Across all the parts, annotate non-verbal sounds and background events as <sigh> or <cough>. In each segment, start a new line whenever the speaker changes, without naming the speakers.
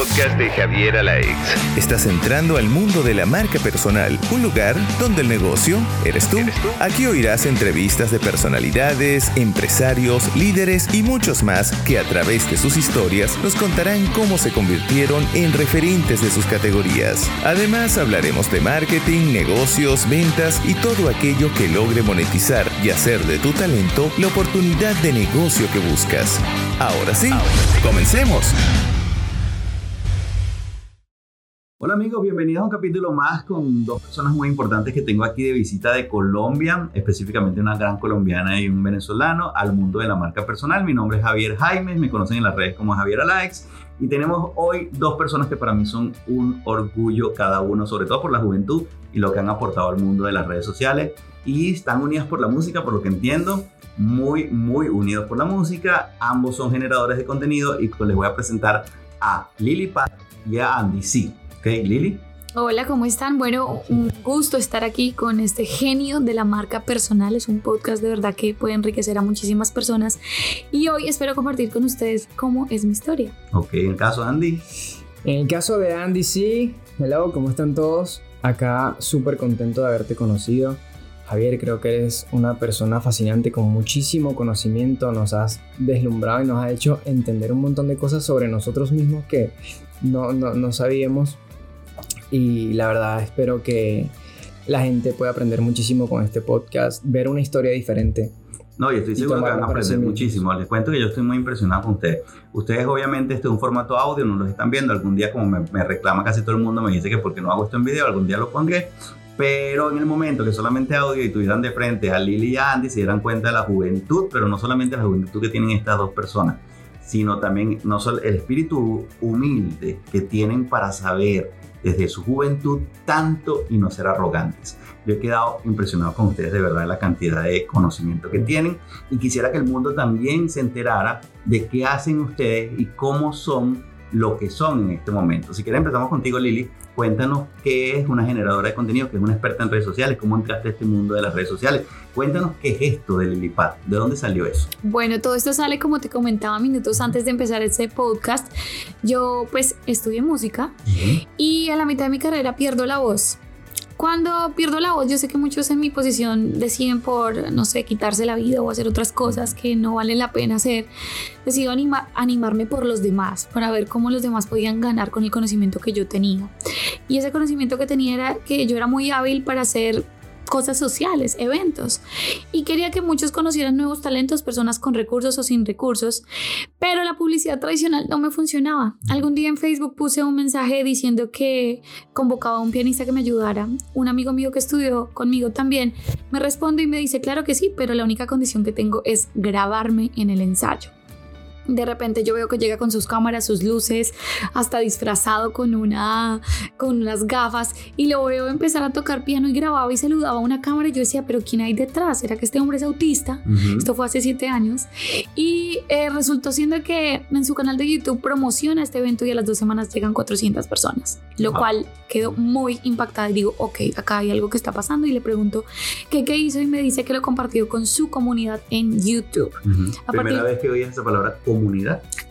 podcast de Javier Alaez.
Estás entrando al mundo de la marca personal, un lugar donde el negocio eres tú. Aquí oirás entrevistas de personalidades, empresarios, líderes y muchos más que a través de sus historias nos contarán cómo se convirtieron en referentes de sus categorías. Además hablaremos de marketing, negocios, ventas y todo aquello que logre monetizar y hacer de tu talento la oportunidad de negocio que buscas. Ahora sí, comencemos.
Hola amigos, bienvenidos a un capítulo más con dos personas muy importantes que tengo aquí de visita de Colombia, específicamente una gran colombiana y un venezolano al mundo de la marca personal. Mi nombre es Javier Jaime, me conocen en las redes como Javier Alaex y tenemos hoy dos personas que para mí son un orgullo cada uno, sobre todo por la juventud y lo que han aportado al mundo de las redes sociales y están unidas por la música, por lo que entiendo, muy, muy unidos por la música. Ambos son generadores de contenido y pues les voy a presentar a Lily Pat y a Andy C. ¿Ok, Lili?
Hola, ¿cómo están? Bueno, un gusto estar aquí con este genio de la marca personal. Es un podcast de verdad que puede enriquecer a muchísimas personas. Y hoy espero compartir con ustedes cómo es mi historia.
Ok, en el caso de Andy.
En el caso de Andy, sí. Hello, ¿cómo están todos? Acá súper contento de haberte conocido. Javier, creo que eres una persona fascinante con muchísimo conocimiento, nos has deslumbrado y nos has hecho entender un montón de cosas sobre nosotros mismos que no, no, no sabíamos y la verdad espero que la gente pueda aprender muchísimo con este podcast, ver una historia diferente.
No, y estoy seguro que van a aprender muchísimo. Les cuento que yo estoy muy impresionado con ustedes. Ustedes obviamente este es un formato audio, no lo están viendo. Algún día como me, me reclama casi todo el mundo, me dice que porque no hago esto en video, algún día lo pondré. Pero en el momento que solamente audio y tuvieran de frente a Lili y a Andy, se dieran cuenta de la juventud, pero no solamente la juventud que tienen estas dos personas, sino también no solo el espíritu humilde que tienen para saber desde su juventud tanto y no ser arrogantes. Yo he quedado impresionado con ustedes de verdad la cantidad de conocimiento que tienen y quisiera que el mundo también se enterara de qué hacen ustedes y cómo son lo que son en este momento. Si quieren empezamos contigo Lili, cuéntanos qué es una generadora de contenido, que es una experta en redes sociales, cómo entraste a este mundo de las redes sociales. Cuéntanos qué es esto de Lilipad, de dónde salió eso.
Bueno, todo esto sale como te comentaba minutos antes de empezar este podcast. Yo pues estudié música y a la mitad de mi carrera pierdo la voz. Cuando pierdo la voz, yo sé que muchos en mi posición deciden por, no sé, quitarse la vida o hacer otras cosas que no valen la pena hacer. Decido animarme por los demás, para ver cómo los demás podían ganar con el conocimiento que yo tenía. Y ese conocimiento que tenía era que yo era muy hábil para hacer cosas sociales, eventos. Y quería que muchos conocieran nuevos talentos, personas con recursos o sin recursos, pero la publicidad tradicional no me funcionaba. Algún día en Facebook puse un mensaje diciendo que convocaba a un pianista que me ayudara. Un amigo mío que estudió conmigo también me responde y me dice, claro que sí, pero la única condición que tengo es grabarme en el ensayo. De repente yo veo que llega con sus cámaras, sus luces, hasta disfrazado con, una, con unas gafas y lo veo empezar a tocar piano y grababa y saludaba a una cámara y yo decía, pero ¿quién hay detrás? ¿Será que este hombre es autista? Esto fue hace siete años. Y eh, resultó siendo que en su canal de YouTube promociona este evento y a las dos semanas llegan 400 personas, lo cual quedó muy impactada y digo, ok, acá hay algo que está pasando y le pregunto qué, qué hizo y me dice que lo compartió con su comunidad en YouTube.
Primera vez que oí esa palabra comunidad.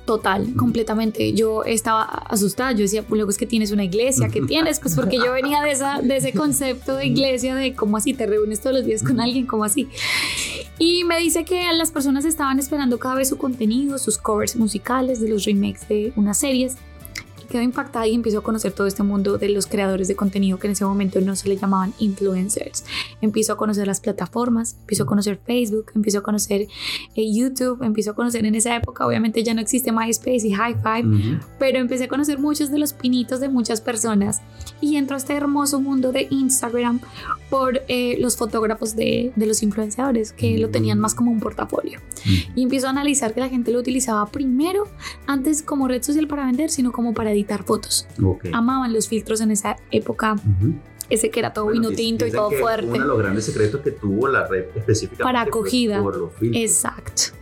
Total, completamente. Yo estaba asustada. Yo decía, pues luego es que tienes una iglesia, ¿qué <laughs> tienes? Pues porque yo venía de, esa, de ese concepto de iglesia, de cómo así te reúnes todos los días con alguien, como así. Y me dice que las personas estaban esperando cada vez su contenido, sus covers musicales de los remakes de unas series quedo impactada y empiezo a conocer todo este mundo de los creadores de contenido que en ese momento no se le llamaban influencers. Empiezo a conocer las plataformas, empiezo a conocer Facebook, empiezo a conocer eh, YouTube, empiezo a conocer en esa época, obviamente ya no existe MySpace y High Five, pero empecé a conocer muchos de los pinitos de muchas personas y entro a este hermoso mundo de Instagram por eh, los fotógrafos de, de, los influenciadores que lo tenían más como un portafolio. Y empiezo a analizar que la gente lo utilizaba primero, antes como red social para vender, sino como para editar fotos. Amaban los filtros en esa época. Ese que era todo vino tinto y todo fuerte.
Uno de los grandes secretos que tuvo la red específicamente
para acogida. Exacto.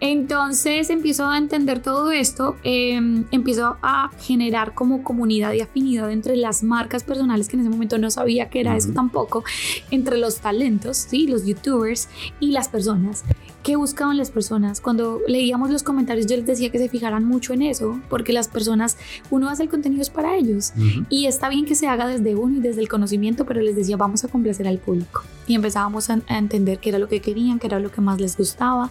Entonces empiezo a entender todo esto, em, empiezo a generar como comunidad y afinidad entre las marcas personales, que en ese momento no sabía que era eso tampoco, entre los talentos, ¿sí? los youtubers y las personas ¿Qué buscaban las personas? Cuando leíamos los comentarios yo les decía que se fijaran mucho en eso, porque las personas, uno hace el contenido es para ellos. Y está bien que se haga desde uno y desde el conocimiento, pero les decía, vamos a complacer al público. Y empezábamos a, a entender qué era lo que querían, qué era lo que más les gustaba.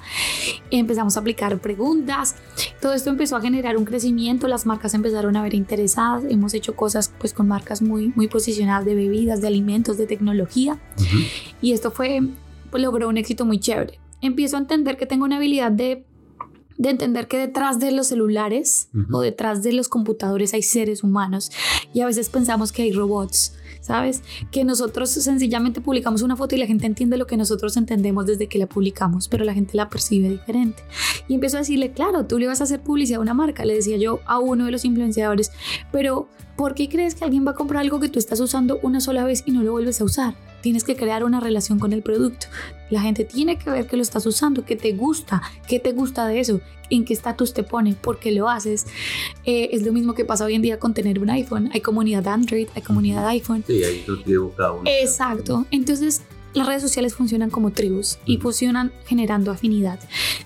Empezamos a aplicar preguntas. Todo esto empezó a generar un crecimiento, las marcas empezaron a ver interesadas. Hemos hecho cosas pues con marcas muy, muy posicionadas de bebidas, de alimentos, de tecnología. Y esto fue, pues logró un éxito muy chévere empiezo a entender que tengo una habilidad de, de entender que detrás de los celulares o detrás de los computadores hay seres humanos y a veces pensamos que hay robots. ¿Sabes? Que nosotros sencillamente publicamos una foto y la gente entiende lo que nosotros entendemos desde que la publicamos, pero la gente la percibe diferente. Y empiezo a decirle, claro, tú le vas a hacer publicidad a una marca, le decía yo a uno de los influenciadores, pero ¿por qué crees que alguien va a comprar algo que tú estás usando una sola vez y no lo vuelves a usar? Tienes que crear una relación con el producto. La gente tiene que ver que lo estás usando, que te gusta, qué te gusta de eso, en qué estatus te pone, por qué lo haces. Eh, es lo mismo que pasa hoy en día con tener un iPhone. Hay comunidad Android, hay comunidad iPhone.
Sí, ahí tú cada uno.
Exacto. Entonces, las redes sociales funcionan como tribus y funcionan generando afinidad.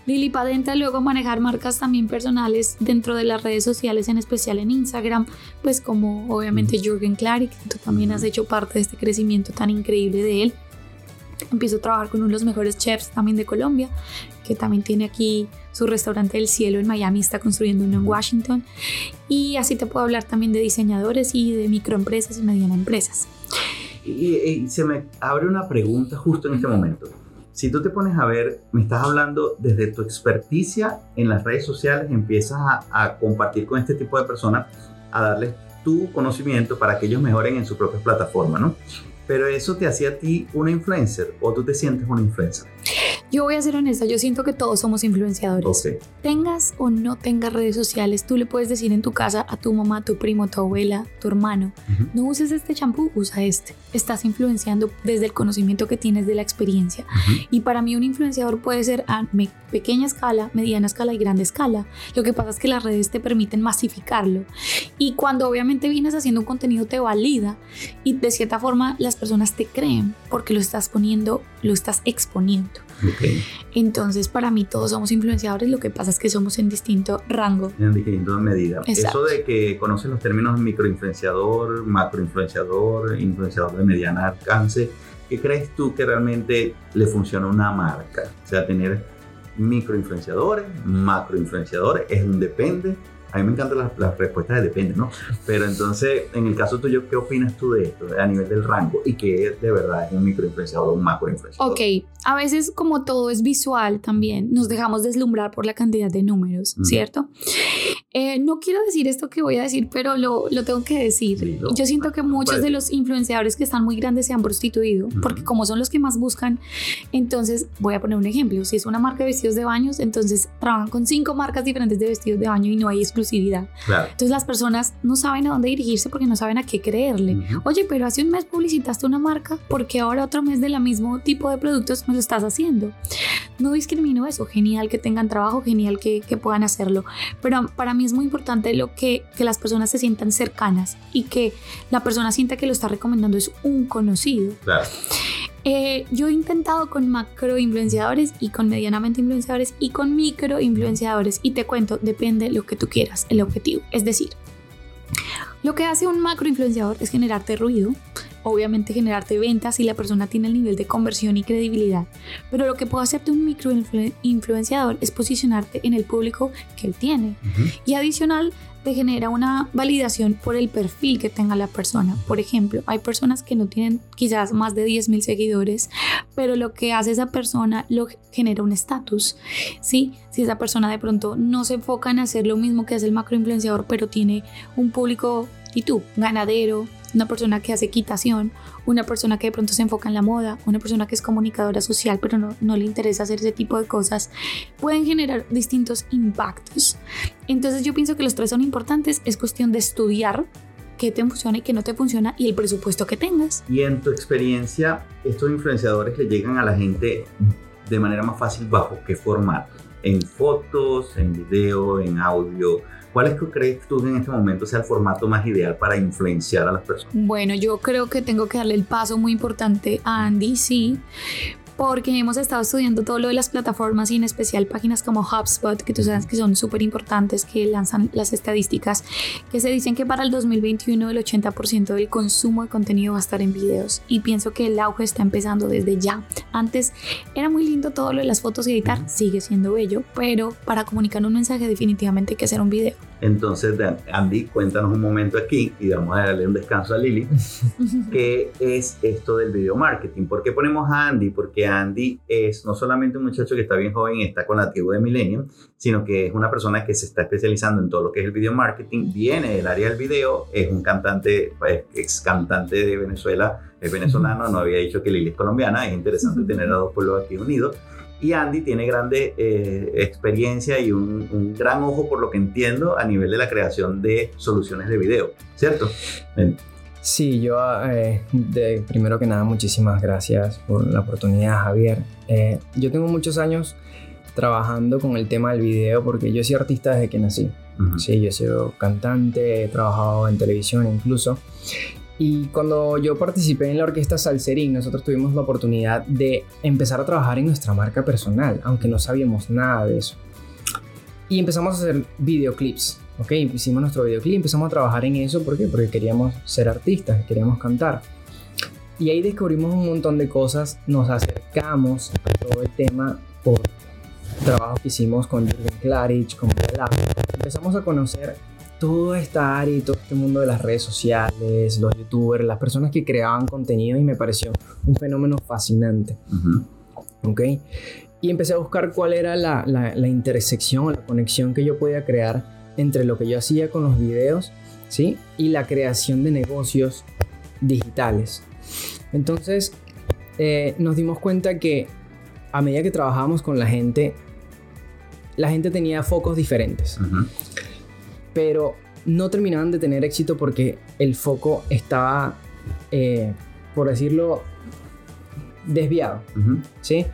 Lili Padenta luego manejar marcas también personales dentro de las redes sociales, en especial en Instagram, pues como obviamente Jürgen Klarik, tú también has hecho parte de este crecimiento tan increíble de él. Empiezo a trabajar con uno de los mejores chefs también de Colombia, que también tiene aquí su restaurante del cielo en Miami, está construyendo uno en Washington. Y así te puedo hablar también de diseñadores y de microempresas y medianas empresas.
Y, se me abre una pregunta justo en este momento. Si tú te pones a ver, me estás hablando desde tu experticia en las redes sociales, empiezas a, a compartir con este tipo de personas, a darles tu conocimiento para que ellos mejoren en su propia plataforma, ¿no? Pero eso te hacía a ti una influencer o tú te sientes una influencer.
Yo voy a ser honesta, yo siento que todos somos influenciadores. Tengas o no tengas redes sociales, tú le puedes decir en tu casa a tu mamá, tu primo, tu abuela, tu hermano, no uses este champú, usa este. Estás influenciando desde el conocimiento que tienes de la experiencia. Y para mí un influenciador puede ser a pequeña escala, mediana escala y grande escala. Lo que pasa es que las redes te permiten masificarlo. Y cuando obviamente vienes haciendo un contenido te valida y de cierta forma las personas te creen porque lo estás poniendo, lo estás exponiendo. Entonces, para mí todos somos influenciadores, lo que pasa es que somos en distinto rango.
En distinto medida. Eso de que conoces los términos microinfluenciador, macroinfluenciador, influenciador de mediana alcance, ¿qué crees tú que realmente le funciona a una marca? O sea, tener microinfluenciadores, macroinfluenciadores, es un depende a mí me encantan las, respuestas de depende, ¿no? Pero entonces, en el caso tuyo, ¿qué opinas tú de esto a nivel del rango? ¿Y qué de verdad es un microinfluenciador o un macroinfluenciador?
Ok, a veces como todo es visual también, nos dejamos deslumbrar por la cantidad de números, ¿cierto? Eh, no quiero decir esto que voy a decir, pero lo, lo tengo que decir. Yo siento que muchos de los influenciadores que están muy grandes se han prostituido, porque como son los que más buscan, entonces voy a poner un ejemplo. Si es una marca de vestidos de baños, entonces trabajan con cinco marcas diferentes de vestidos de baño y no hay exclusividad. Entonces las personas no saben a dónde dirigirse porque no saben a qué creerle. Oye, pero hace un mes publicitaste una marca, porque ahora otro mes de la mismo tipo de productos no lo estás haciendo? No discrimino eso. Genial que tengan trabajo, genial que, que puedan hacerlo. Pero para mí es muy importante lo que, que las personas se sientan cercanas y que la persona sienta que lo está recomendando es un conocido.
Claro.
Eh, yo he intentado con macro influenciadores y con medianamente influenciadores y con micro influenciadores y te cuento, depende lo que tú quieras, el objetivo. Es decir, lo que hace un macro influenciador es generarte ruido, obviamente generarte ventas si la persona tiene el nivel de conversión y credibilidad. Pero lo que puede hacerte un micro influenciador es posicionarte en el público que él tiene. Y adicional, te genera una validación por el perfil que tenga la persona. Por ejemplo, hay personas que no tienen quizás más de 10 mil seguidores, pero lo que hace esa persona lo genera un estatus. ¿sí? Si esa persona de pronto no se enfoca en hacer lo mismo que hace el macro influenciador, pero tiene un público, y tú, ganadero, una persona que hace equitación, una persona que de pronto se enfoca en la moda, una persona que es comunicadora social pero no, no le interesa hacer ese tipo de cosas, pueden generar distintos impactos. Entonces yo pienso que los tres son importantes, es cuestión de estudiar qué te funciona y qué no te funciona y el presupuesto que tengas.
Y en tu experiencia, estos influenciadores le llegan a la gente de manera más fácil bajo qué formato, en fotos, en video, en audio ¿Cuál es que crees tú en este momento sea el formato más ideal para influenciar a las personas?
Bueno, yo creo que tengo que darle el paso muy importante a Andy, sí, porque hemos estado estudiando todo lo de las plataformas y en especial páginas como HubSpot, que tú sabes que son súper importantes, que lanzan las estadísticas, que se dicen que para el 2021 el 80% del consumo de contenido va a estar en videos y pienso que el auge está empezando desde ya. Antes era muy lindo todo lo de las fotos y editar, sigue siendo bello, pero para comunicar un mensaje definitivamente hay que hacer un video.
Entonces, Andy, cuéntanos un momento aquí y vamos a darle un descanso a Lili. <laughs> ¿Qué es esto del video marketing? ¿Por qué ponemos a Andy? Porque Andy es no solamente un muchacho que está bien joven y está con la tribu de Millennium, sino que es una persona que se está especializando en todo lo que es el video marketing, viene del área del video, es un cantante, ex cantante de Venezuela, es venezolano, no había dicho que Lili es colombiana, es interesante tener a dos pueblos aquí unidos y Andy tiene grande eh, experiencia y un, gran ojo, por lo que entiendo, a nivel de la creación de soluciones de video, ¿cierto?
Sí, yo eh, de, primero que nada muchísimas gracias por la oportunidad, Javier. Eh, yo tengo muchos años trabajando con el tema del video porque yo soy artista desde que nací. Sí, yo soy cantante, he trabajado en televisión incluso. Y cuando yo participé en la orquesta Salserín, nosotros tuvimos la oportunidad de empezar a trabajar en nuestra marca personal, aunque no sabíamos nada de eso. Y empezamos a hacer videoclips, ¿ok? Hicimos nuestro videoclip, empezamos a trabajar en eso, ¿por qué? Porque queríamos ser artistas, queríamos cantar. Y ahí descubrimos un montón de cosas, nos acercamos a todo el tema por trabajo que hicimos con Jürgen Klarich, con Bela. Empezamos a conocer todo esta área y todo este mundo de las redes sociales, los youtubers, las personas que creaban contenido y me pareció un fenómeno fascinante. ¿Ok? Y empecé a buscar cuál era la, la, intersección, la conexión que yo podía crear entre lo que yo hacía con los videos, ¿sí? Y la creación de negocios digitales. Entonces, eh, nos dimos cuenta que a medida que trabajábamos con la gente, la gente tenía focos diferentes pero no terminaban de tener éxito porque el foco estaba, eh, por decirlo, desviado. ¿sí?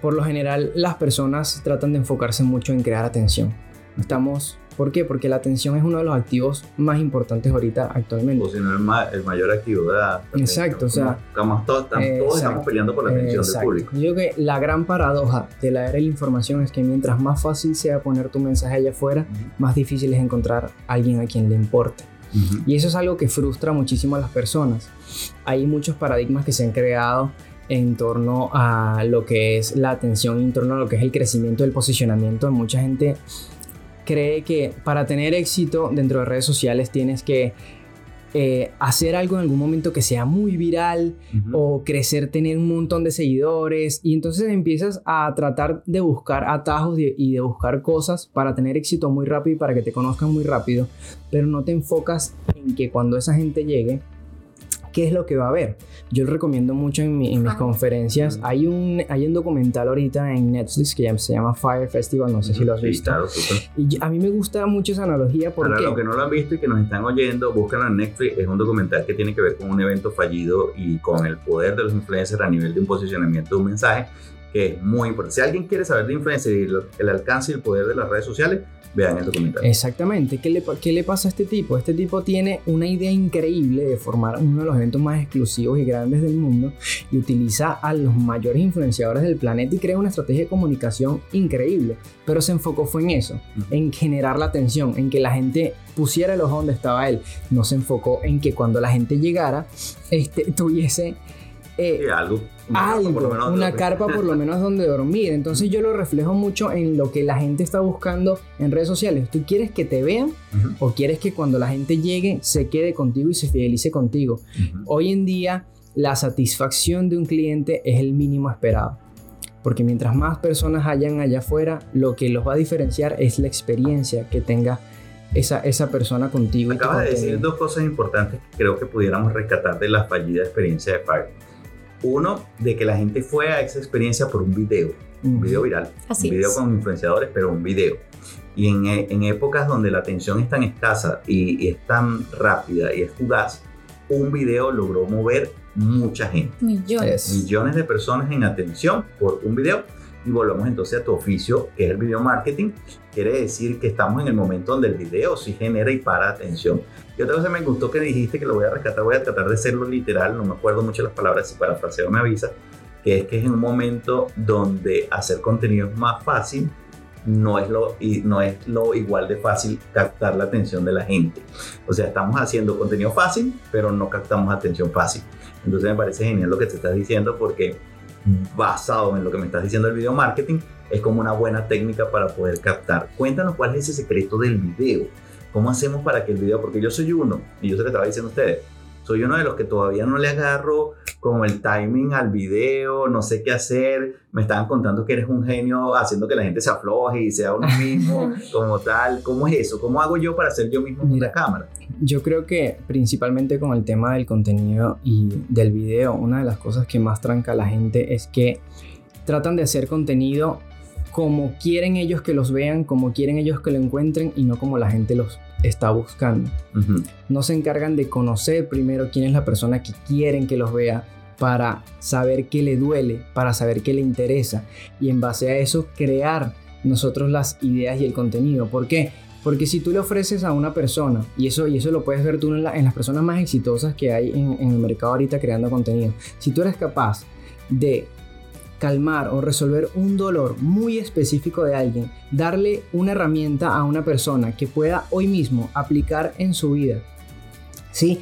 Por lo general, las personas tratan de enfocarse mucho en crear atención. Estamos ¿Por qué? Porque la atención es uno de los activos más importantes ahorita actualmente.
O si no el, el mayor activo de la
Exacto, o sea...
Estamos todos, estamos, peleando por la atención del público.
Yo creo que la gran paradoja de la era de la información es que mientras más fácil sea poner tu mensaje allá afuera, más difícil es encontrar a alguien a quien le importe. Y eso es algo que frustra muchísimo a las personas. Hay muchos paradigmas que se han creado en torno a lo que es la atención, en torno a lo que es el crecimiento del posicionamiento. Mucha gente cree que para tener éxito dentro de redes sociales tienes que eh, hacer algo en algún momento que sea muy viral o crecer, tener un montón de seguidores. Y entonces empiezas a tratar de buscar atajos y de buscar cosas para tener éxito muy rápido y para que te conozcan muy rápido, pero no te enfocas en que cuando esa gente llegue qué es lo que va a haber. Yo lo recomiendo mucho en, mis conferencias. Hay un, hay un documental ahorita en Netflix que se llama Fire Festival, no sé si lo has visto. y a mí me gusta mucho esa analogía porque...
Para los que no lo han visto y que nos están oyendo, búsquenlo en Netflix. Es un documental que tiene que ver con un evento fallido y con el poder de los influencers a nivel de un posicionamiento de un mensaje que es muy importante. Si alguien quiere saber de influencers y el alcance y el poder de las redes sociales, vean el documental.
Exactamente. ¿Qué le, ¿Qué le pasa a este tipo? Este tipo tiene una idea increíble de formar uno de los eventos más exclusivos y grandes del mundo y utiliza a los mayores influenciadores del planeta y crea una estrategia de comunicación increíble. Pero se enfocó fue en eso, en generar la atención, en que la gente pusiera el ojo donde estaba él. No se enfocó en que cuando la gente llegara, este, tuviese
eh, algo,
una, carpa, por lo menos donde dormir. Entonces yo lo reflejo mucho en lo que la gente está buscando en redes sociales. ¿Tú quieres que te vean o quieres que cuando la gente llegue se quede contigo y se fidelice contigo? Hoy en día la satisfacción de un cliente es el mínimo esperado. Porque mientras más personas hayan allá afuera, lo que los va a diferenciar es la experiencia que tenga esa, esa persona contigo.
Acabas de decir dos cosas importantes que creo que pudiéramos rescatar de la fallida experiencia de Fire. Uno, de que la gente fue a esa experiencia por un video, un video viral, un video con influenciadores, pero un video. Y en, en, épocas donde la atención es tan escasa y, es tan rápida y es fugaz, un video logró mover mucha gente.
Millones.
Millones de personas en atención por un video. Y volvamos entonces a tu oficio, que es el video marketing. Quiere decir que estamos en el momento donde el video sí genera y para atención. Y otra cosa me gustó que dijiste que lo voy a rescatar, voy a tratar de serlo literal, no me acuerdo mucho las palabras, si parafraseo me avisa, que es que es un momento donde hacer contenido es más fácil, no es, lo, no es lo igual de fácil captar la atención de la gente. O sea, estamos haciendo contenido fácil, pero no captamos atención fácil. Entonces me parece genial lo que te estás diciendo porque basado en lo que me estás diciendo del video marketing, es como una buena técnica para poder captar. Cuéntanos cuál es ese secreto del video. ¿Cómo hacemos para que el video, porque yo soy uno, y yo sé que estaba diciendo ustedes, soy uno de los que todavía no le agarro como el timing al video, no sé qué hacer. Me estaban contando que eres un genio haciendo que la gente se afloje y sea uno mismo <laughs> como tal. ¿Cómo es eso? ¿Cómo hago yo para ser yo mismo en la cámara?
Yo creo que principalmente con el tema del contenido y del video, una de las cosas que más tranca a la gente es que tratan de hacer contenido como quieren ellos que los vean, como quieren ellos que lo encuentren y no como la gente los está buscando. No se encargan de conocer primero quién es la persona que quieren que los vea para saber qué le duele, para saber qué le interesa y en base a eso crear nosotros las ideas y el contenido. ¿Por qué? Porque si tú le ofreces a una persona, y eso, y eso lo puedes ver tú en, las personas más exitosas que hay en, en el mercado ahorita creando contenido, si tú eres capaz de calmar o resolver un dolor muy específico de alguien, darle una herramienta a una persona que pueda hoy mismo aplicar en su vida, ¿sí?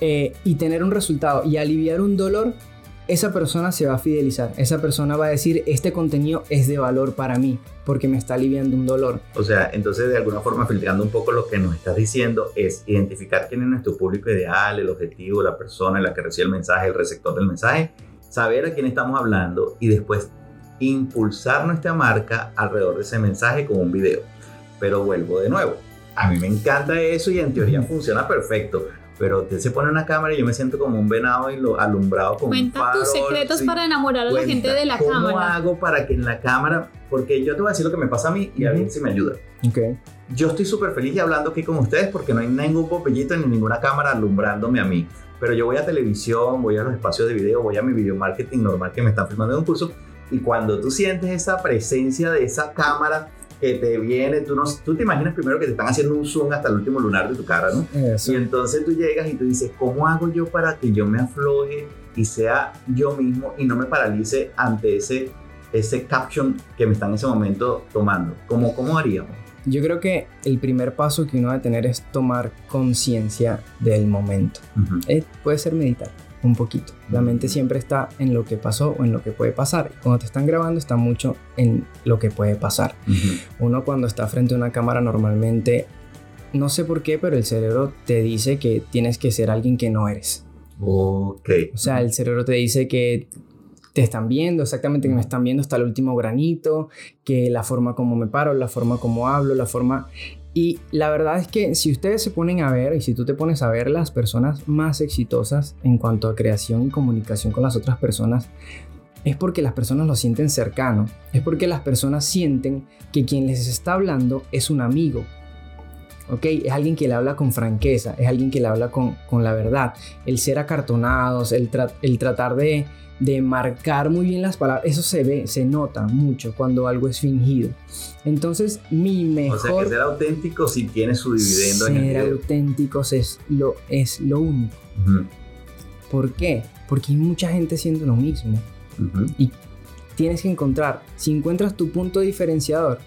Eh, y tener un resultado y aliviar un dolor, esa persona se va a fidelizar. Esa persona va a decir, este contenido es de valor para mí porque me está aliviando un dolor.
O sea, entonces de alguna forma filtrando un poco lo que nos estás diciendo es identificar quién es nuestro público ideal, el objetivo, la persona en la que recibe el mensaje, el receptor del mensaje saber a quién estamos hablando y después impulsar nuestra marca alrededor de ese mensaje con un video. Pero vuelvo de nuevo, a mí me encanta eso y en teoría funciona perfecto. Pero usted se pone una cámara y yo me siento como un venado y lo alumbrado con
Cuenta
un farol,
tus secretos para enamorar a la gente de la
¿cómo
cámara.
¿Cómo hago para que en la cámara, porque yo te voy a decir lo que me pasa a mí y a ver si me ayuda.
Okay.
Yo estoy súper feliz y hablando aquí con ustedes porque no hay ningún popellito ni ninguna cámara alumbrándome a mí pero yo voy a televisión, voy a los espacios de video, voy a mi video marketing normal que me están filmando en un curso y cuando tú sientes esa presencia de esa cámara que te viene, tú, no, tú te imaginas primero que te están haciendo un zoom hasta el último lunar de tu cara, ¿no?
Eso.
Y entonces tú llegas y tú dices, ¿cómo hago yo para que yo me afloje y sea yo mismo y no me paralice ante ese, ese caption que me está en ese momento tomando? ¿Cómo, cómo haríamos?
Yo creo que el primer paso que uno debe tener es tomar conciencia del momento. Eh, puede ser meditar un poquito. La mente siempre está en lo que pasó o en lo que puede pasar. Cuando te están grabando está mucho en lo que puede pasar. Uno cuando está frente a una cámara normalmente, no sé por qué, pero el cerebro te dice que tienes que ser alguien que no eres.
Ok.
O sea, el cerebro te dice que te están viendo, exactamente que me están viendo hasta el último granito, que la forma como me paro, la forma como hablo, la forma... Y la verdad es que si ustedes se ponen a ver y si tú te pones a ver las personas más exitosas en cuanto a creación y comunicación con las otras personas, es porque las personas lo sienten cercano, es porque las personas sienten que quien les está hablando es un amigo, ¿ok? Es alguien que le habla con franqueza, es alguien que le habla con, con la verdad. El ser acartonados, el, tra el tratar de, de marcar muy bien las palabras, eso se ve, se nota mucho cuando algo es fingido. Entonces, mi mejor...
O sea, que ser auténtico si tiene su dividendo
ser
en el
es lo, es lo único.
Uh -huh.
¿Por qué? Porque hay mucha gente haciendo lo mismo.
Uh -huh.
Y tienes que encontrar, si encuentras tu punto diferenciador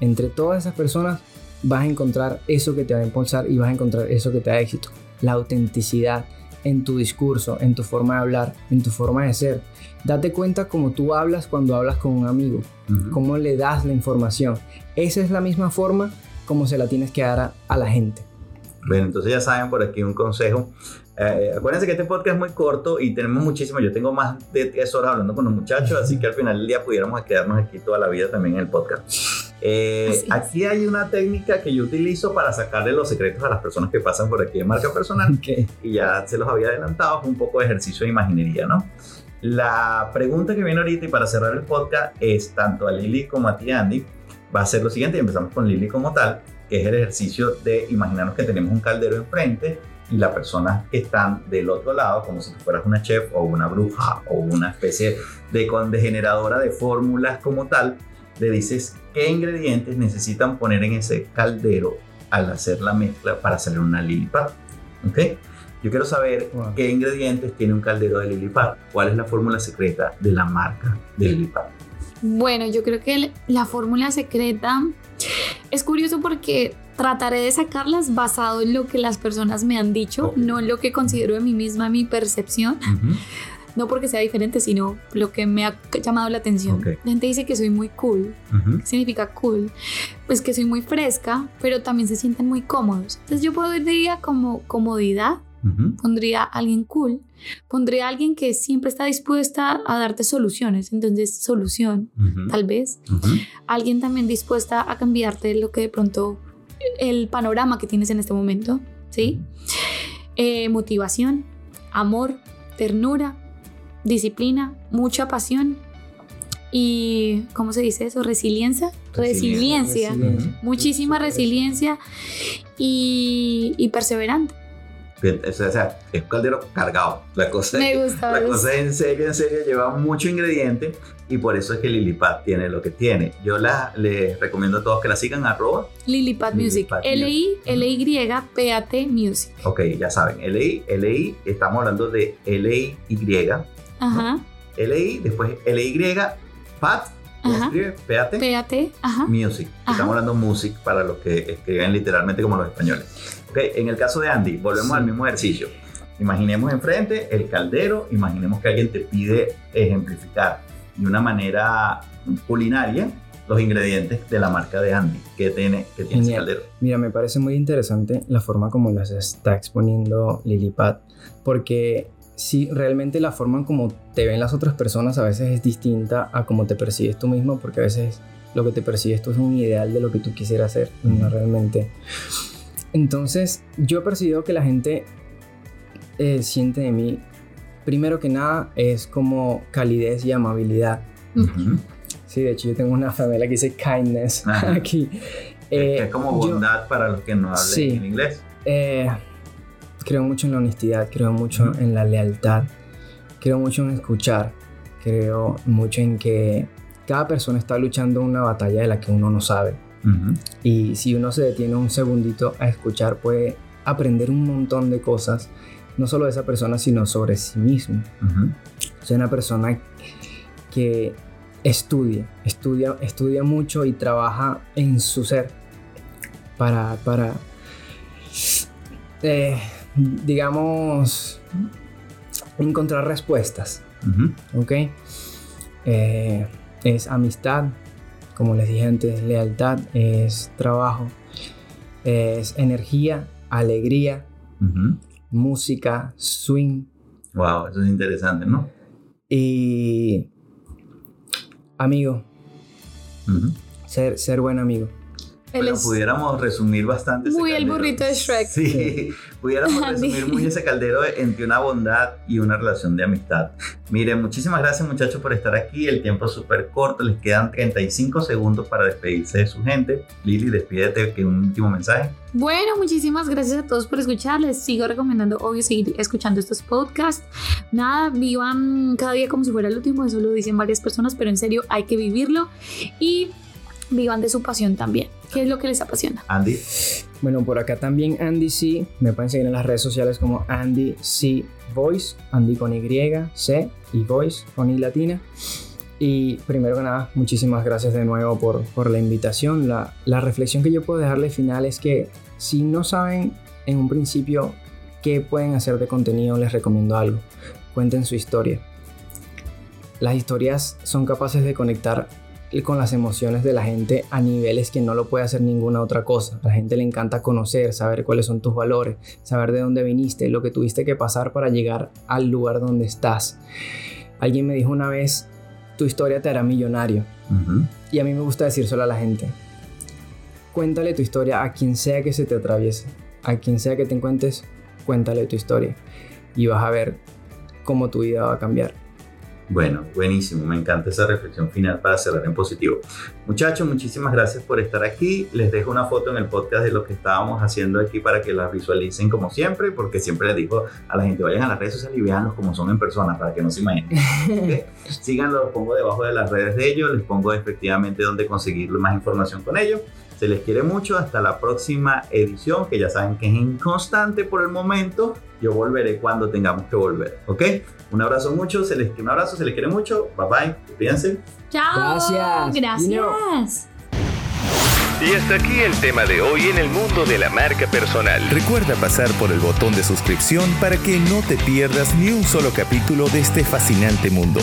entre todas esas personas, vas a encontrar eso que te va a impulsar y vas a encontrar eso que te da éxito. La autenticidad en tu discurso, en tu forma de hablar, en tu forma de ser. Date cuenta cómo tú hablas cuando hablas con un amigo, uh -huh. cómo le das la información. Esa es la misma forma como se la tienes que dar a, a la gente.
Bueno, entonces ya saben por aquí un consejo. Eh, acuérdense que este podcast es muy corto y tenemos muchísimo. Yo tengo más de tres horas hablando con los muchachos, así que al final del día pudiéramos quedarnos aquí toda la vida también en el podcast. Eh, aquí hay una técnica que yo utilizo para sacarle los secretos a las personas que pasan por aquí de marca personal <laughs>
Okay.
y ya se los había adelantado, es un poco de ejercicio de imaginería, ¿no? La pregunta que viene ahorita y para cerrar el podcast es tanto a Lili como a ti, Andy, va a ser lo siguiente y empezamos con Lili como tal, que es el ejercicio de imaginarnos que tenemos un caldero enfrente y las personas que están del otro lado, como si fueras una chef o una bruja o una especie de, de generadora de fórmulas como tal, le dices qué ingredientes necesitan poner en ese caldero al hacer la mezcla para hacer una lili pad. ¿Ok? Yo quiero saber
Wow.
qué ingredientes tiene un caldero de Lilipad. ¿Cuál es la fórmula secreta de la marca de Lilipad?
Bueno, yo creo que la fórmula secreta es curioso porque trataré de sacarlas basado en lo que las personas me han dicho, no en lo que considero de mí misma mi percepción, no porque sea diferente, sino lo que me ha llamado la atención. La gente dice que soy muy cool. ¿Qué significa cool? Pues que soy muy fresca, pero también se sienten muy cómodos. Entonces yo podría como comodidad, pondría a alguien cool, pondría a alguien que siempre está dispuesta a darte soluciones. Entonces, solución,
Ujú.
tal vez. Alguien también dispuesta a cambiarte lo que de pronto el panorama que tienes en este momento, ¿sí? Eh, motivación, amor, ternura, disciplina, mucha pasión y, ¿cómo se dice eso? Resiliencia.
Resiliencia.
Resiliencia.
Resiliencia.
Muchísima resiliencia y, y perseverante.
O sea, es un caldero cargado. La cosa,
Me gusta.
la cosa es en serio, en serio, lleva mucho ingrediente y por eso es que Lilipad tiene lo que tiene. Yo la, les recomiendo a todos que la sigan, arroba.
Lilipad Music.
Lilipad
L-I, L-Y-P-A-T Music.
Ok, ya saben, LI, LI, estamos hablando de LI-Y,
Ajá.
LI, después LY, PAT, ¿cómo se
Ajá.
escribe? PAT,
P-A-T. Ajá.
Music.
Ajá.
Estamos hablando music para los que escriben literalmente como los españoles. Ok, en el caso de Andy, volvemos
Sí.
al mismo ejercicio. Imaginemos enfrente el caldero, imaginemos que alguien te pide ejemplificar de una manera culinaria los ingredientes de la marca de Andy que tiene, que tiene ese caldero.
Mira, me parece muy interesante la forma como las está exponiendo Lilipad, porque si realmente la forma como te ven las otras personas a veces es distinta a cómo te percibes tú mismo, porque a veces lo que te percibes tú es un ideal de lo que tú quisieras hacer, y no realmente. Entonces, yo he percibido que la gente eh, siente de mí, primero que nada, es como calidez y amabilidad. Sí, de hecho yo tengo una familia que dice kindness
Ajá.
aquí.
Es-
Eh,
es como
yo-
bondad para los que no hablen
Sí.
en inglés.
Eh, creo mucho en la honestidad, creo mucho en la lealtad, creo mucho en escuchar, creo mucho en que cada persona está luchando una batalla de la que uno no sabe. Y si uno se detiene un segundito a escuchar, puede aprender un montón de cosas, no solo de esa persona, sino sobre sí mismo. Soy una persona que estudia, estudia, estudia mucho y trabaja en su ser para, para eh, digamos, encontrar respuestas. ¿ok? Eh, es amistad, como les dije antes, lealtad, es trabajo, es energía, alegría, música, swing,
Wow, eso es interesante, ¿no?
Y amigo, ser, ser buen amigo.
Bueno,
es
pudiéramos resumir bastante. ese
muy el
caldero.
burrito de Shrek.
Sí, <laughs> pudiéramos
Andy.
resumir muy ese caldero entre una bondad y una relación de amistad. Miren, muchísimas gracias muchachos por estar aquí. El tiempo es súper corto, les quedan 35 segundos para despedirse de su gente. Lili, despídete, que un último mensaje.
Bueno, muchísimas gracias a todos por escuchar. Les sigo recomendando, obvio, seguir escuchando estos podcasts. Nada, vivan cada día como si fuera el último. Eso lo dicen varias personas, pero en serio hay que vivirlo. Y vivan de su pasión también. ¿Qué es lo que les apasiona?
Andy,
Bueno, por acá también Andy C. Me pueden seguir en las redes sociales como Andy C Voice, Andy con Y, C y Voice con I latina. Y primero que nada, muchísimas gracias de nuevo por, por la invitación. La, la reflexión que yo puedo dejarle final es que si no saben en un principio qué pueden hacer de contenido, les recomiendo algo. Cuenten su historia. Las historias son capaces de conectar con las emociones de la gente a niveles que no lo puede hacer ninguna otra cosa. A la gente le encanta conocer, saber cuáles son tus valores, saber de dónde viniste, lo que tuviste que pasar para llegar al lugar donde estás. Alguien me dijo una vez, tu historia te hará millonario. Y a mí me gusta decírselo a la gente. Cuéntale tu historia a quien sea que se te atraviese. A quien sea que te encuentres, cuéntale tu historia. Y vas a ver cómo tu vida va a cambiar.
Bueno, buenísimo, me encanta esa reflexión final para cerrar en positivo. Muchachos, muchísimas gracias por estar aquí. Les dejo una foto en el podcast de lo que estábamos haciendo aquí para que las visualicen como siempre, porque siempre les digo a la gente, vayan a las redes sociales y veanlos como son en persona, para que no se imaginen. <laughs> ¿ok? Síganlo, los pongo debajo de las redes de ellos, les pongo efectivamente dónde conseguir más información con ellos. Se les quiere mucho, hasta la próxima edición, que ya saben que es inconstante por el momento, Yo volveré cuando tengamos que volver, ¿ok? Un abrazo mucho, se les, un abrazo, se les quiere mucho. Bye bye, cuídense.
Chao.
Gracias.
Gracias.
Y hasta aquí el tema de hoy en el mundo de la marca personal. Recuerda pasar por el botón de suscripción para que no te pierdas ni un solo capítulo de este fascinante mundo.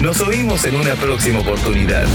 Nos oímos en una próxima oportunidad.